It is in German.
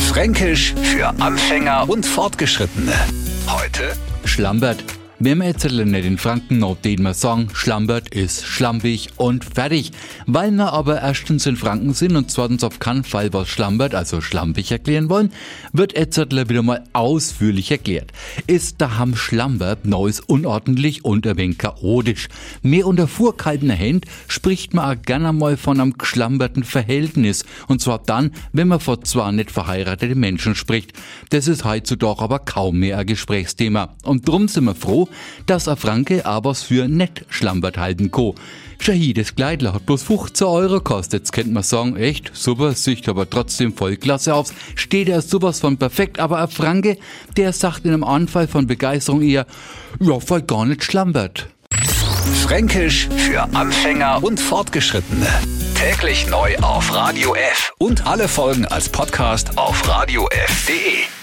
Fränkisch für Anfänger und Fortgeschrittene. Heute Schlambert. Wir jetzt nicht in Franken noch den wir sagen, Schlambert ist schlampig und fertig. Weil wir aber erstens in Franken sind und zweitens auf keinen Fall was Schlambert, also schlampig erklären wollen, wird Etzettler wieder mal ausführlich erklärt. Ist da ham Schlambert neues unordentlich und ein wenig chaotisch. Mehr unter vorkaltener Hand spricht man auch gerne mal von einem geschlamberten Verhältnis. Und zwar dann, wenn man vor zwar nicht verheiratete Menschen spricht. Das ist heutzutage aber kaum mehr ein Gesprächsthema. Und drum sind wir froh, dass a Franke aber's für nett schlampert halten ko. Shahi, das Kleidler hat bloß 15 Euro kostet. Könnte man sagen, echt, super, sieht aber trotzdem voll klasse aus. Steht er sowas von perfekt, aber a Franke, der sagt in einem Anfall von Begeisterung eher, ja, voll gar nicht schlampert. Fränkisch für Anfänger und Fortgeschrittene. Täglich neu auf Radio F und alle Folgen als Podcast auf radiof.de.